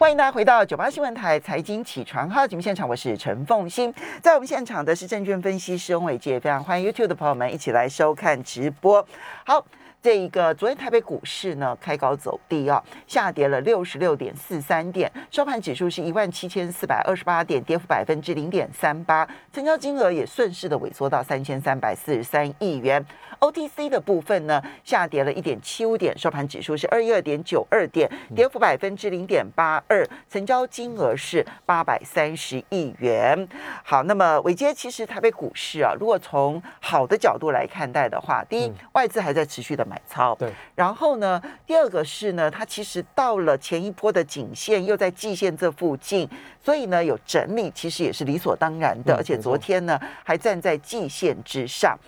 欢迎大家回到九八新闻台财经起床号节目现场，我是陈凤欣，在我们现场的是证券分析师翁伟杰，非常欢迎 YouTube 的朋友们一起来收看直播。好。这一个昨天台北股市呢开高走低啊，下跌了六十六点四三点，收盘指数是一万七千四百二十八点，跌幅百分之零点三八，成交金额也顺势的萎缩到三千三百四十三亿元。OTC 的部分呢下跌了一点七五点，收盘指数是二一二点九二点，跌幅百分之零点八二，成交金额是八百三十亿元。好，那么伟杰，其实台北股市啊，如果从好的角度来看待的话，第一，外资还在持续的。买超对，然后呢，第二个是呢，它其实到了前一波的颈线，又在季线这附近，所以呢有整理，其实也是理所当然的。而且昨天呢还站在季线之上。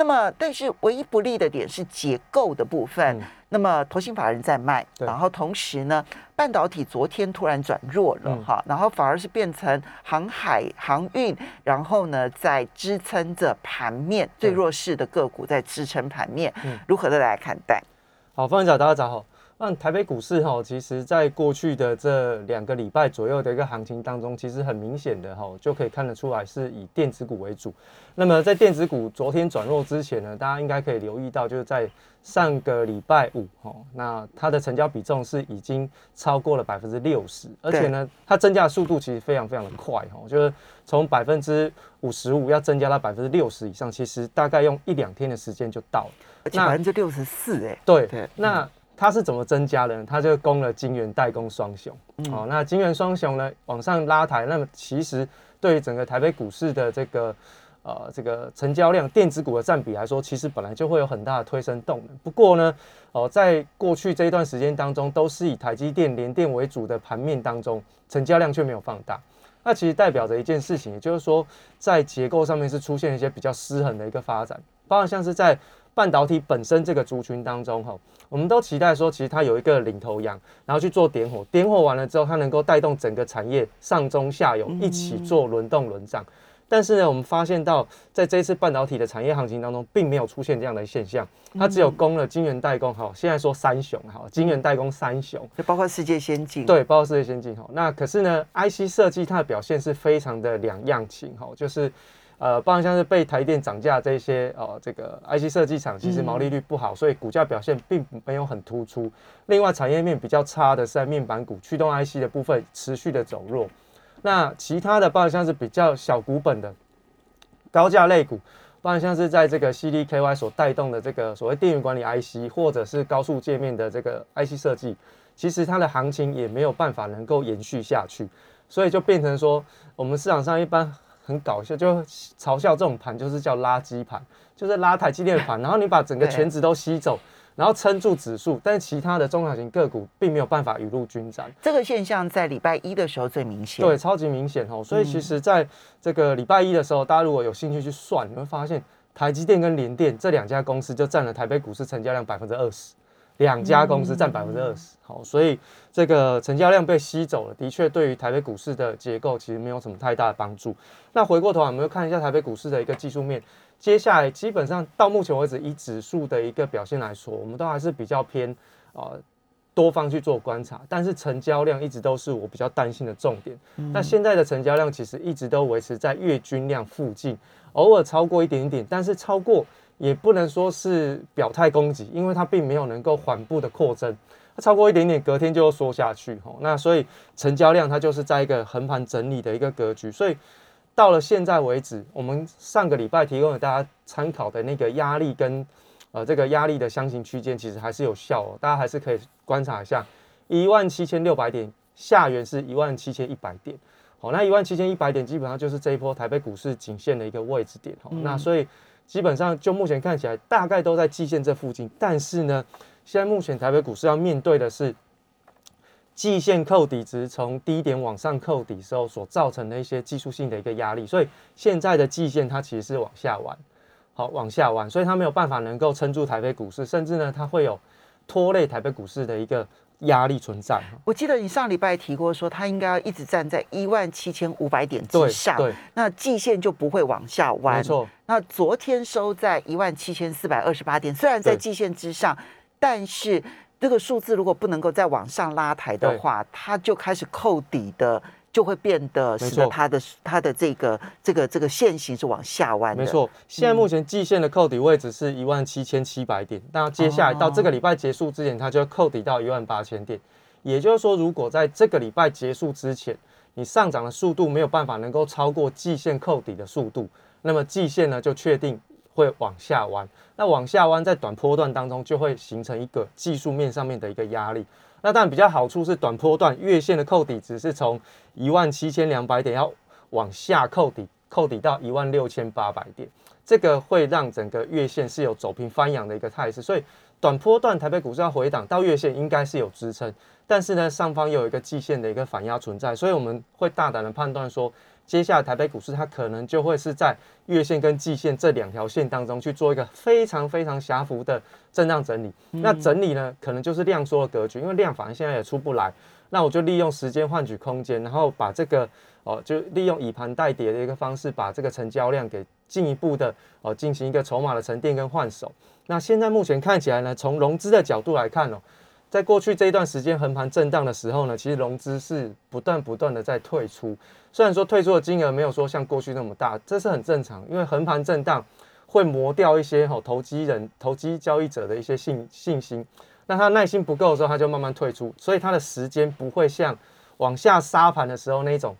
那么，但是唯一不利的点是结构的部分。那么，投信法人在卖，然后同时呢，半导体昨天突然转弱了哈，然后反而是变成航海航运，然后呢在支撑着盘面最弱势的个股在支撑盘面，如何的来看待？好，方长，大家早好。那台北股市哈，其实在过去的这两个礼拜左右的一个行情当中，其实很明显的哈，就可以看得出来是以电子股为主。那么在电子股昨天转弱之前呢，大家应该可以留意到，就是在上个礼拜五哈，那它的成交比重是已经超过了百分之六十，而且呢，它增加的速度其实非常非常的快哈，就是从百分之五十五要增加到百分之六十以上，其实大概用一两天的时间就到了，而且百分之六十四哎，对对，那。它是怎么增加的呢？它就攻了金元代工双雄。哦，那金元双雄呢往上拉抬，那么其实对于整个台北股市的这个呃这个成交量，电子股的占比来说，其实本来就会有很大的推升动能。不过呢，哦，在过去这一段时间当中，都是以台积电、联电为主的盘面当中，成交量却没有放大。那其实代表着一件事情，也就是说，在结构上面是出现一些比较失衡的一个发展，包括像是在。半导体本身这个族群当中，哈，我们都期待说，其实它有一个领头羊，然后去做点火，点火完了之后，它能够带动整个产业上中下游一起做轮动轮涨。但是呢，我们发现到在这次半导体的产业行情当中，并没有出现这样的现象，它只有攻了晶圆代工，哈，现在说三雄，哈，晶圆代工三雄，就包括世界先进，对，包括世界先进，哈。那可是呢，IC 设计它的表现是非常的两样情，哈，就是。呃，包含像是被台电涨价这些哦，这个 IC 设计厂其实毛利率不好，所以股价表现并没有很突出。另外，产业面比较差的是在面板股、驱动 IC 的部分持续的走弱。那其他的，包括像是比较小股本的高价类股，包含像是在这个 CDKY 所带动的这个所谓电源管理 IC，或者是高速界面的这个 IC 设计，其实它的行情也没有办法能够延续下去，所以就变成说，我们市场上一般。很搞笑，就嘲笑这种盘就是叫垃圾盘，就是拉台积电的盘，然后你把整个全值都吸走，然后撑住指数，但是其他的中小型个股并没有办法雨露均沾。这个现象在礼拜一的时候最明显，对，超级明显哦。所以其实在这个礼拜一的时候，大家如果有兴趣去算，你会发现台积电跟联电这两家公司就占了台北股市成交量百分之二十。两家公司占百分之二十，好，所以这个成交量被吸走了，的确对于台北股市的结构其实没有什么太大的帮助。那回过头，我们看一下台北股市的一个技术面，接下来基本上到目前为止，以指数的一个表现来说，我们都还是比较偏啊多方去做观察，但是成交量一直都是我比较担心的重点。那现在的成交量其实一直都维持在月均量附近，偶尔超过一点点，但是超过。也不能说是表态攻击，因为它并没有能够缓步的扩增，它超过一点点，隔天就要缩下去吼。那所以成交量它就是在一个横盘整理的一个格局。所以到了现在为止，我们上个礼拜提供给大家参考的那个压力跟呃这个压力的箱型区间，其实还是有效哦。大家还是可以观察一下，一万七千六百点下缘是一万七千一百点，好，那一万七千一百点基本上就是这一波台北股市颈线的一个位置点哦。那所以。基本上就目前看起来，大概都在季线这附近。但是呢，现在目前台北股市要面对的是季线扣底值从低点往上扣底时候所造成的一些技术性的一个压力。所以现在的季线它其实是往下弯，好往下弯，所以它没有办法能够撑住台北股市，甚至呢它会有拖累台北股市的一个。压力存在。我记得你上礼拜提过，说它应该要一直站在一万七千五百点之上，对，那季线就不会往下弯。没错。那昨天收在一万七千四百二十八点，虽然在季线之上，但是这个数字如果不能够再往上拉抬的话，它就开始扣底的。就会变得使得它的它的这个这个这个线型是往下弯的。没错，现在目前季线的扣底位置是一万七千七百点，那接下来到这个礼拜结束之前，它就要扣底到一万八千点。也就是说，如果在这个礼拜结束之前，你上涨的速度没有办法能够超过季线扣底的速度，那么季线呢就确定会往下弯。那往下弯在短波段当中就会形成一个技术面上面的一个压力。那当然比较好处是短波段月线的扣底值是从一万七千两百点要往下扣底，扣底到一万六千八百点，这个会让整个月线是有走平翻扬的一个态势，所以短波段台北股市要回档到月线应该是有支撑，但是呢上方又有一个季线的一个反压存在，所以我们会大胆的判断说。接下来台北股市它可能就会是在月线跟季线这两条线当中去做一个非常非常狭幅的震荡整理。那整理呢，可能就是量缩的格局，因为量反而现在也出不来。那我就利用时间换取空间，然后把这个哦，就利用以盘代跌的一个方式，把这个成交量给进一步的哦进行一个筹码的沉淀跟换手。那现在目前看起来呢，从融资的角度来看哦。在过去这一段时间横盘震荡的时候呢，其实融资是不断不断的在退出。虽然说退出的金额没有说像过去那么大，这是很正常，因为横盘震荡会磨掉一些哈投机人、投机交易者的一些信信心。那他耐心不够的时候，他就慢慢退出，所以他的时间不会像往下杀盘的时候那种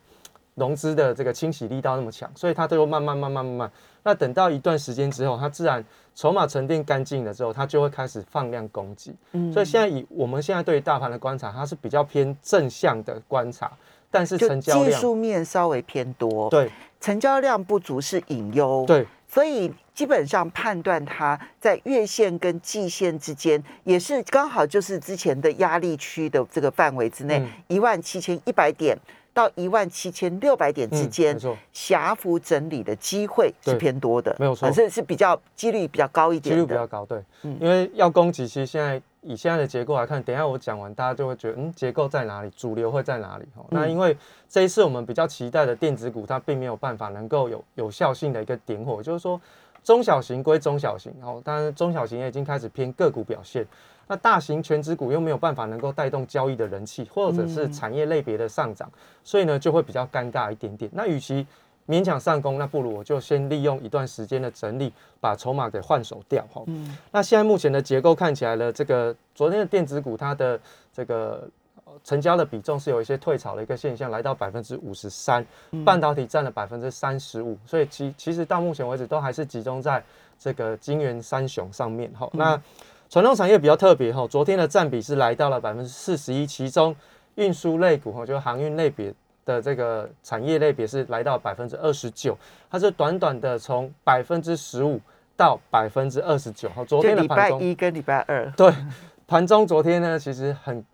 融资的这个清洗力道那么强，所以他都会慢慢慢慢慢慢。那等到一段时间之后，它自然筹码沉淀干净了之后，它就会开始放量攻击。嗯，所以现在以我们现在对于大盘的观察，它是比较偏正向的观察，但是成交量技术面稍微偏多。对，成交量不足是隐忧。对，所以基本上判断它在月线跟季线之间，也是刚好就是之前的压力区的这个范围之内，一万七千一百点。到一万七千六百点之间，狭幅整理的机会是偏多的，没有错，是是比较几率比较高一点，几率比较高，对，因为要攻击，其实现在以现在的结构来看，等下我讲完，大家就会觉得，嗯，结构在哪里，主流会在哪里？哈，那因为这一次我们比较期待的电子股，它并没有办法能够有有效性的一个点火，就是说中小型归中小型，哦，当然中小型也已经开始偏个股表现。那大型全指股又没有办法能够带动交易的人气，或者是产业类别的上涨，所以呢就会比较尴尬一点点。那与其勉强上攻，那不如我就先利用一段时间的整理，把筹码给换手掉哈。嗯。那现在目前的结构看起来呢，这个昨天的电子股它的这个成交的比重是有一些退潮的一个现象，来到百分之五十三，半导体占了百分之三十五，所以其其实到目前为止都还是集中在这个金元三雄上面哈。那传统产业比较特别哈，昨天的占比是来到了百分之四十一，其中运输类股哈，就是航运类别的这个产业类别是来到百分之二十九，它是短短的从百分之十五到百分之二十九。好，昨天的盘中一跟礼拜二，对，盘中昨天呢其实很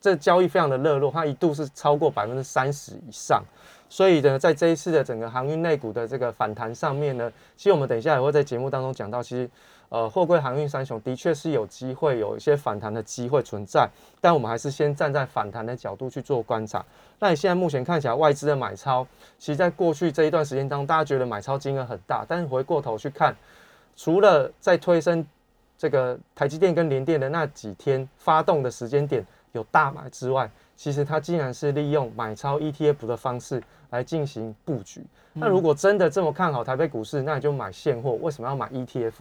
这交易非常的热络，它一度是超过百分之三十以上。所以呢，在这一次的整个航运类股的这个反弹上面呢，其实我们等一下也会在节目当中讲到，其实呃，货柜航运三雄的确是有机会有一些反弹的机会存在，但我们还是先站在反弹的角度去做观察。那你现在目前看起来外资的买超，其实在过去这一段时间当中，大家觉得买超金额很大，但是回过头去看，除了在推升这个台积电跟联电的那几天发动的时间点有大买之外，其实它竟然是利用买超 ETF 的方式来进行布局。那如果真的这么看好台北股市，那你就买现货。为什么要买 ETF？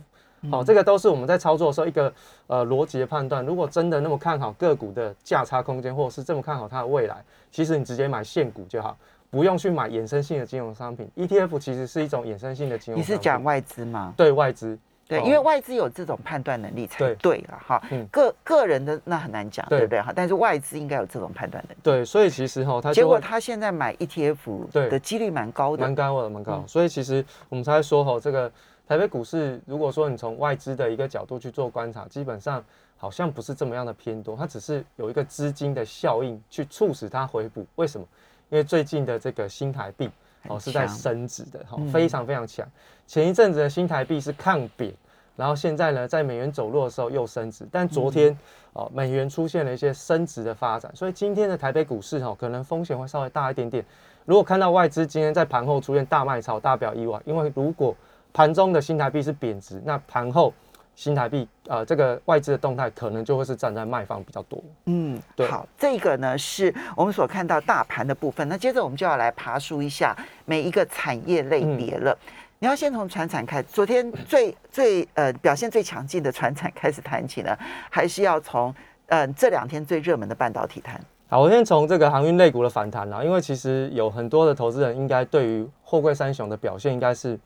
好，这个都是我们在操作的时候一个呃逻辑的判断。如果真的那么看好个股的价差空间，或者是这么看好它的未来，其实你直接买现股就好，不用去买衍生性的金融商品。ETF 其实是一种衍生性的金融。你是讲外资吗？对外资。对，因为外资有这种判断能力才对了哈。个个人的那很难讲，对不对哈？但是外资应该有这种判断能力。对，所以其实哈，他结果他现在买 ETF 的几率蛮高的，蛮高的，蛮高。所以其实我们才说哈，这个台北股市，如果说你从外资的一个角度去做观察，基本上好像不是这么样的偏多，它只是有一个资金的效应去促使它回补。为什么？因为最近的这个新台币。哦，是在升值的，哈，非常非常强。前一阵子的新台币是抗贬，然后现在呢，在美元走弱的时候又升值。但昨天哦，美元出现了一些升值的发展，所以今天的台北股市哈，可能风险会稍微大一点点。如果看到外资今天在盘后出现大卖超，大表意外，因为如果盘中的新台币是贬值，那盘后新台币呃这个外资的动态可能就会是站在卖方比较多。嗯，对好，这个呢是我们所看到大盘的部分。那接着我们就要来爬梳一下每一个产业类别了。你要先从船产开，昨天最最呃表现最强劲的船产开始谈起呢，还是要从呃这两天最热门的半导体谈？好，我先从这个航运类股的反弹啦，因为其实有很多的投资人应该对于货柜三雄的表现应该是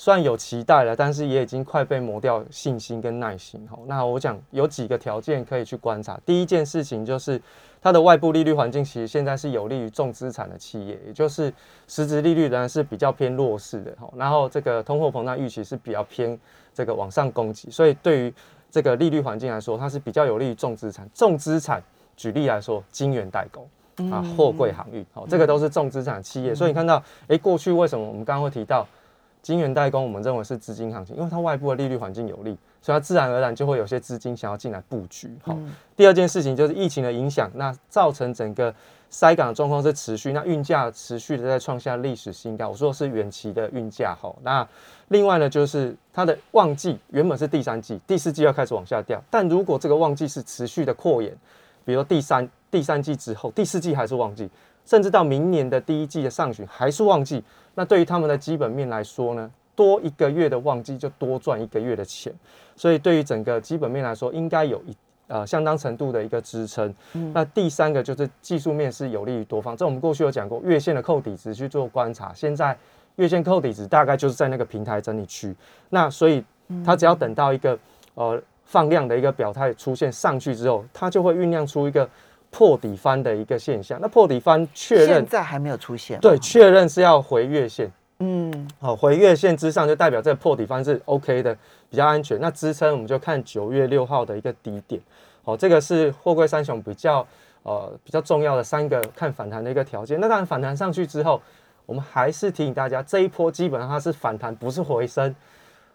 虽然有期待了，但是也已经快被磨掉信心跟耐心。好，那我讲有几个条件可以去观察。第一件事情就是它的外部利率环境其实现在是有利于重资产的企业，也就是实质利率仍然是比较偏弱势的。好，然后这个通货膨胀预期是比较偏这个往上攻击，所以对于这个利率环境来说，它是比较有利于重资产。重资产举例来说，金元代工。啊，货柜航运，好，这个都是重资产企业，所以你看到，哎，过去为什么我们刚刚会提到晶圆代工，我们认为是资金行情，因为它外部的利率环境有利，所以它自然而然就会有些资金想要进来布局。好，第二件事情就是疫情的影响，那造成整个塞港的状况是持续，那运价持续的在创下历史新高。我说的是远期的运价，好，那另外呢，就是它的旺季原本是第三季，第四季要开始往下掉，但如果这个旺季是持续的扩延，比如说第三。第三季之后，第四季还是旺季，甚至到明年的第一季的上旬还是旺季。那对于他们的基本面来说呢，多一个月的旺季就多赚一个月的钱。所以对于整个基本面来说，应该有一呃相当程度的一个支撑。那第三个就是技术面是有利于多方。这我们过去有讲过，月线的扣底值去做观察。现在月线扣底值大概就是在那个平台整理区。那所以它只要等到一个呃放量的一个表态出现上去之后，它就会酝酿出一个。破底翻的一个现象，那破底翻确认现在还没有出现，对，确认是要回月线，嗯，好，回月线之上就代表这个破底翻是 OK 的，比较安全。那支撑我们就看九月六号的一个低点，好，这个是货柜三雄比较呃比较重要的三个看反弹的一个条件。那当然反弹上去之后，我们还是提醒大家，这一波基本上它是反弹，不是回升。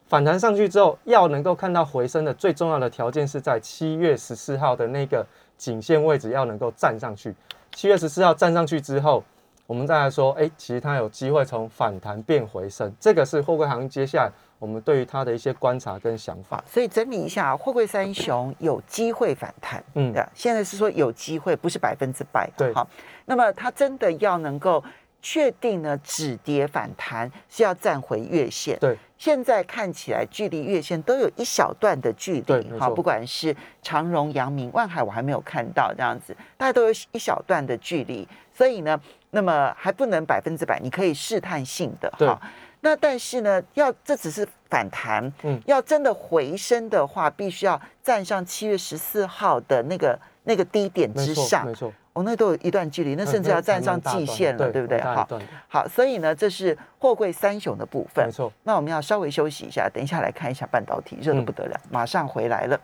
反弹上去之后，要能够看到回升的最重要的条件是在七月十四号的那个。颈线位置要能够站上去，七月十四号站上去之后，我们再来说，哎，其实它有机会从反弹变回升，这个是货柜行接下来我们对于它的一些观察跟想法。所以整理一下，货柜三雄有机会反弹，嗯，现在是说有机会，不是百分之百，对，好。那么它真的要能够确定呢，止跌反弹是要站回月线，对。现在看起来，距离月线都有一小段的距离，好，不管是长荣、阳明、万海，我还没有看到这样子，大家都有一小段的距离，所以呢，那么还不能百分之百，你可以试探性的，哈。那但是呢，要这只是反弹，嗯，要真的回升的话，必须要站上七月十四号的那个那个低点之上，没错。哦，那都有一段距离，那甚至要站上季线了，对不对？好，好，所以呢，这是货柜三雄的部分。没错。那我们要稍微休息一下，等一下来看一下半导体，热的不得了，马上回来了。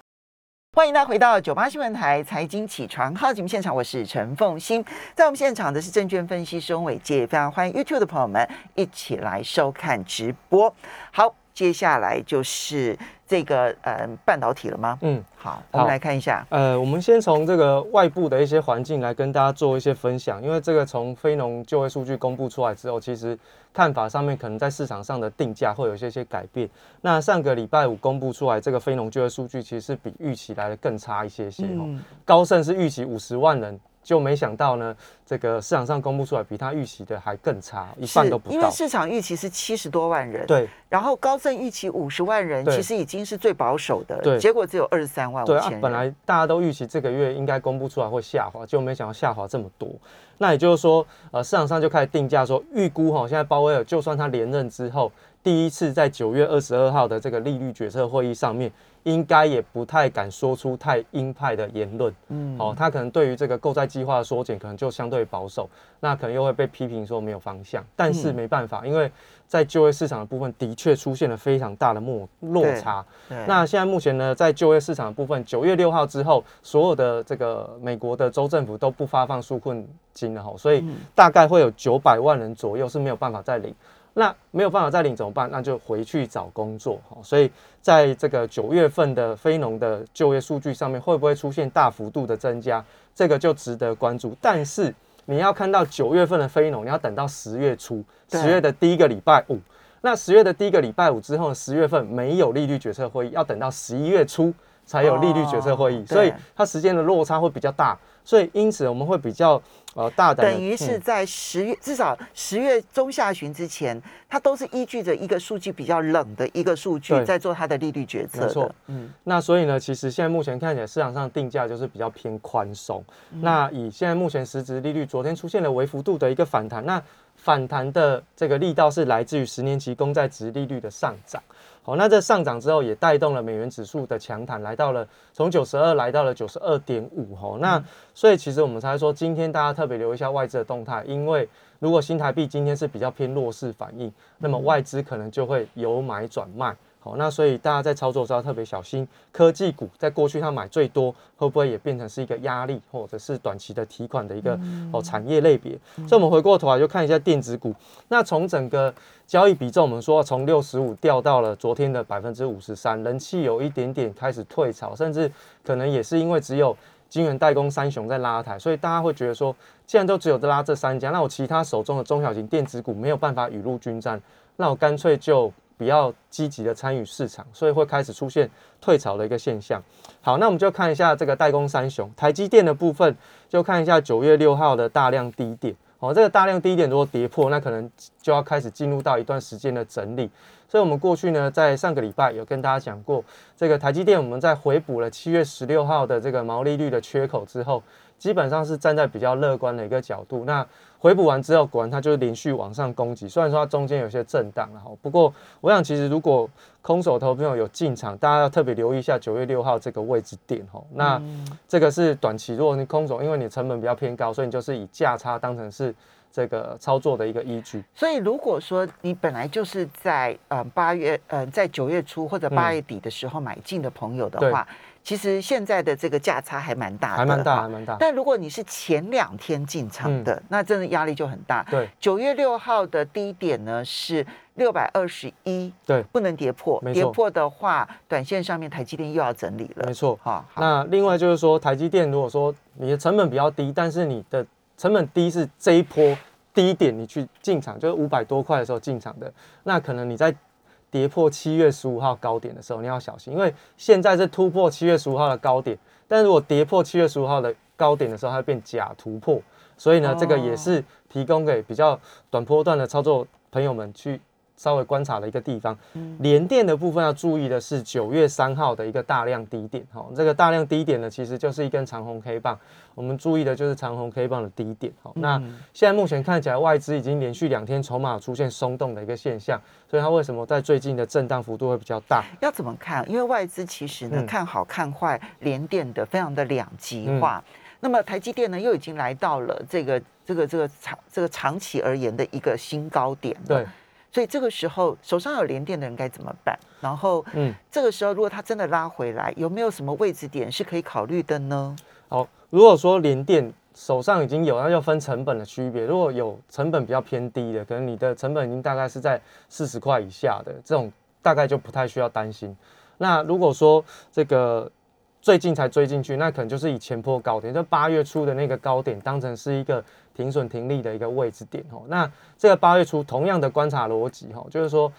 欢迎大家回到九八新闻台财经起床号节目现场，我是陈凤欣，在我们现场的是证券分析师翁伟杰，非常欢迎 YouTube 的朋友们一起来收看直播。好。接下来就是这个呃半导体了吗？嗯，好，我们来看一下。呃，我们先从这个外部的一些环境来跟大家做一些分享，因为这个从非农就业数据公布出来之后，其实看法上面可能在市场上的定价会有一些些改变。那上个礼拜五公布出来这个非农就业数据，其实是比预期来的更差一些些哦。高盛是预期五十万人。就没想到呢，这个市场上公布出来比他预期的还更差，一半都不到。因为市场预期是七十多万人，对。然后高盛预期五十万人，其实已经是最保守的，对。结果只有二十三万五千人。本来大家都预期这个月应该公布出来会下滑，就没想到下滑这么多。那也就是说，呃，市场上就开始定价说，预估哈，现在鲍威尔就算他连任之后，第一次在九月二十二号的这个利率决策会议上面。应该也不太敢说出太鹰派的言论，嗯，哦，他可能对于这个购债计划的缩减，可能就相对保守，那可能又会被批评说没有方向。但是没办法，因为在就业市场的部分的确出现了非常大的落落差。那现在目前呢，在就业市场的部分，九月六号之后，所有的这个美国的州政府都不发放纾困金了哈，所以大概会有九百万人左右是没有办法再领。那没有办法再领怎么办？那就回去找工作哈。所以在这个九月份的非农的就业数据上面，会不会出现大幅度的增加？这个就值得关注。但是你要看到九月份的非农，你要等到十月初，十月的第一个礼拜五，那十月的第一个礼拜五之后，十月份没有利率决策会议，要等到十一月初才有利率决策会议，所以它时间的落差会比较大。所以因此我们会比较呃大胆，等于是在十月至少十月中下旬之前，它都是依据着一个数据比较冷的一个数据在做它的利率决策。没错，嗯，那所以呢，其实现在目前看起来市场上定价就是比较偏宽松。那以现在目前实质利率昨天出现了微幅度的一个反弹，那反弹的这个力道是来自于十年期公债值利率的上涨。好，那这上涨之后也带动了美元指数的强弹，来到了从九十二来到了九十二点五。哈，那所以其实我们才说今天大家特别留意一下外资的动态，因为如果新台币今天是比较偏弱势反应，那么外资可能就会由买转卖。好，那所以大家在操作时候特别小心，科技股在过去它买最多，会不会也变成是一个压力，或者是短期的提款的一个哦产业类别？所以我们回过头来就看一下电子股。那从整个交易比重，我们说从六十五掉到了昨天的百分之五十三，人气有一点点开始退潮，甚至可能也是因为只有金源代工三雄在拉抬，所以大家会觉得说，既然都只有拉这三家，那我其他手中的中小型电子股没有办法雨露均沾，那我干脆就。比较积极的参与市场，所以会开始出现退潮的一个现象。好，那我们就看一下这个代工三雄，台积电的部分，就看一下九月六号的大量低点。哦，这个大量低点如果跌破，那可能就要开始进入到一段时间的整理。所以，我们过去呢，在上个礼拜有跟大家讲过，这个台积电我们在回补了七月十六号的这个毛利率的缺口之后。基本上是站在比较乐观的一个角度，那回补完之后，果然它就是连续往上攻击。虽然说它中间有些震荡然后，不过我想其实如果空手投朋友有进场，大家要特别留意一下九月六号这个位置点哦。那这个是短期，如果你空手，因为你成本比较偏高，所以你就是以价差当成是这个操作的一个依据。所以如果说你本来就是在呃八月呃在九月初或者八月底的时候买进的朋友的话。其实现在的这个价差还蛮大的，还蛮大，还蛮大。但如果你是前两天进场的，那真的压力就很大。对，九月六号的低点呢是六百二十一，对，不能跌破。跌破的话，短线上面台积电又要整理了。没错，好。那另外就是说，台积电如果说你的成本比较低，但是你的成本低是这一波低点你去进场，就是五百多块的时候进场的，那可能你在。跌破七月十五号高点的时候，你要小心，因为现在是突破七月十五号的高点，但如果跌破七月十五号的高点的时候，它会变假突破，所以呢，这个也是提供给比较短波段的操作朋友们去。稍微观察的一个地方，连电的部分要注意的是九月三号的一个大量低点，哈，这个大量低点呢，其实就是一根长红 K 棒，我们注意的就是长红 K 棒的低点，好，那现在目前看起来外资已经连续两天筹码出现松动的一个现象，所以它为什么在最近的震荡幅度会比较大？要怎么看？因为外资其实呢看好看坏连电的非常的两极化，那么台积电呢又已经来到了这个这个这个长这个长期而言的一个新高点，对。所以这个时候手上有连电的人该怎么办？然后，嗯，这个时候如果他真的拉回来，有没有什么位置点是可以考虑的呢？好，如果说连电手上已经有，那就分成本的区别。如果有成本比较偏低的，可能你的成本已经大概是在四十块以下的这种，大概就不太需要担心。那如果说这个最近才追进去，那可能就是以前坡高点，就八月初的那个高点当成是一个。停损停利的一个位置点哦，那这个八月初同样的观察逻辑哈，就是说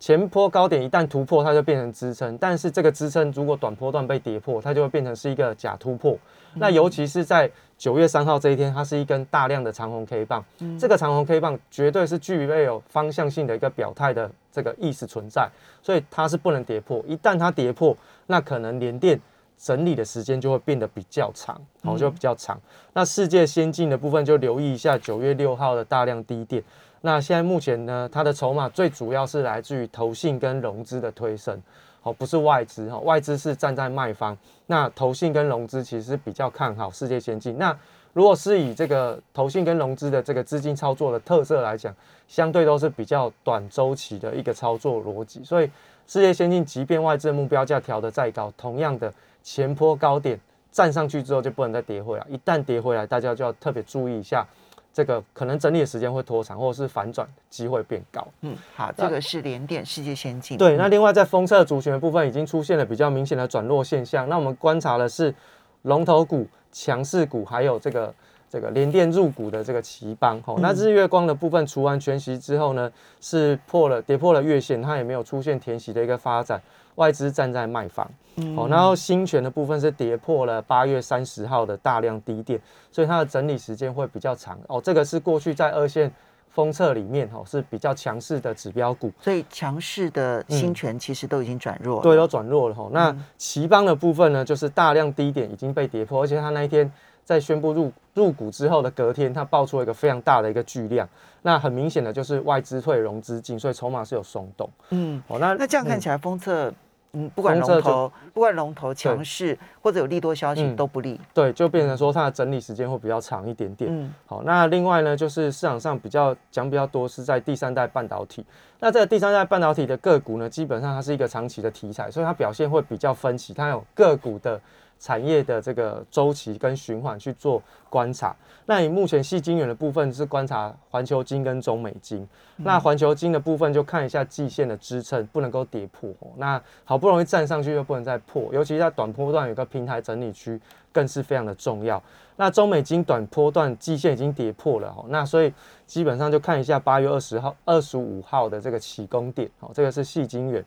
前坡高点一旦突破，它就变成支撑，但是这个支撑如果短波段被跌破，它就会变成是一个假突破。那尤其是在九月三号这一天，它是一根大量的长红 K 棒，这个长红 K 棒绝对是具备有方向性的一个表态的这个意思存在，所以它是不能跌破。一旦它跌破，那可能连电。整理的时间就会变得比较长，好，就比较长。那世界先进的部分就留意一下九月六号的大量低点。那现在目前呢，它的筹码最主要是来自于投信跟融资的推升，好，不是外资哈，外资是站在卖方。那投信跟融资其实比较看好世界先进。那如果是以这个投信跟融资的这个资金操作的特色来讲，相对都是比较短周期的一个操作逻辑。所以世界先进即便外资的目标价调得再高，同样的。前坡高点站上去之后就不能再跌回来，一旦跌回来，大家就要特别注意一下，这个可能整理的时间会拖长，或者是反转机会变高。嗯，好，这个是连点世界先进。对，那另外在封测族群的部分已经出现了比较明显的转弱现象，那我们观察的是龙头股、强势股，还有这个这个联电入股的这个奇邦，吼，那日月光的部分除完全息之后呢，是破了跌破了月线，它也没有出现填息的一个发展，外资站在卖方，好，然后新权的部分是跌破了八月三十号的大量低点，所以它的整理时间会比较长，哦，这个是过去在二线。封测里面哈是比较强势的指标股，所以强势的新权其实都已经转弱了，对，都转弱了哈。那奇邦的部分呢，就是大量低点已经被跌破，而且它那一天在宣布入入股之后的隔天，它爆出了一个非常大的一个巨量，那很明显的就是外资退融资进，所以筹码是有松动。嗯，哦，那那这样看起来封测。嗯，不管龙头，不管龙头强势或者有利多消息都不利，对，就变成说它的整理时间会比较长一点点。嗯，好，那另外呢，就是市场上比较讲比较多是在第三代半导体。那这个第三代半导体的个股呢，基本上它是一个长期的题材，所以它表现会比较分歧，它有个股的。产业的这个周期跟循环去做观察。那你目前细晶圆的部分是观察环球金跟中美金。那环球金的部分就看一下季线的支撑不能够跌破。那好不容易站上去又不能再破，尤其在短波段有个平台整理区更是非常的重要。那中美金短波段季线已经跌破了。那所以基本上就看一下八月二十号、二十五号的这个起攻点。哦，这个是细晶圆。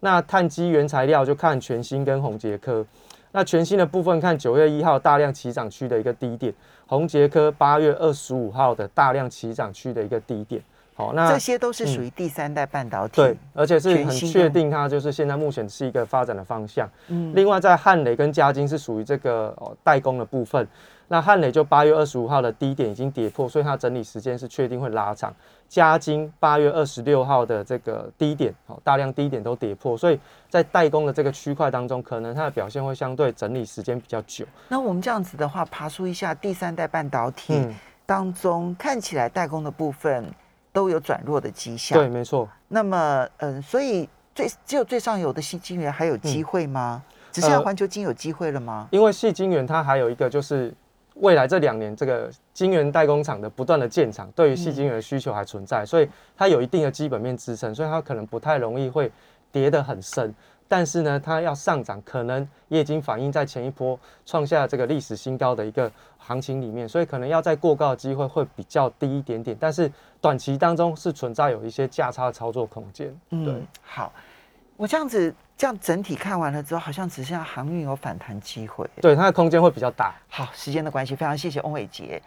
那碳基原材料就看全新跟宏杰科。那全新的部分看九月一号大量起涨区的一个低点，宏杰科八月二十五号的大量起涨区的一个低点。好，那这些都是属于第三代半导体，对，而且是很确定它就是现在目前是一个发展的方向。嗯，另外在汉磊跟嘉金是属于这个哦代工的部分。那汉磊就八月二十五号的低点已经跌破，所以它整理时间是确定会拉长。嘉金八月二十六号的这个低点，好，大量低点都跌破，所以在代工的这个区块当中，可能它的表现会相对整理时间比较久。那我们这样子的话，爬出一下第三代半导体当中，看起来代工的部分都有转弱的迹象。对，没错。那么，嗯，所以最只有最上游的细晶圆还有机会吗？只剩下环球金有机会了吗？因为细晶圆它还有一个就是。未来这两年，这个晶圆代工厂的不断的建厂，对于细晶圆的需求还存在，所以它有一定的基本面支撑，所以它可能不太容易会跌得很深。但是呢，它要上涨，可能也已经反映在前一波创下这个历史新高的一个行情里面，所以可能要在过高的机会会比较低一点点。但是短期当中是存在有一些价差的操作空间。嗯，对，好，我这样子。这样整体看完了之后，好像只剩下航运有反弹机会，对它的空间会比较大。好，时间的关系，非常谢谢翁伟杰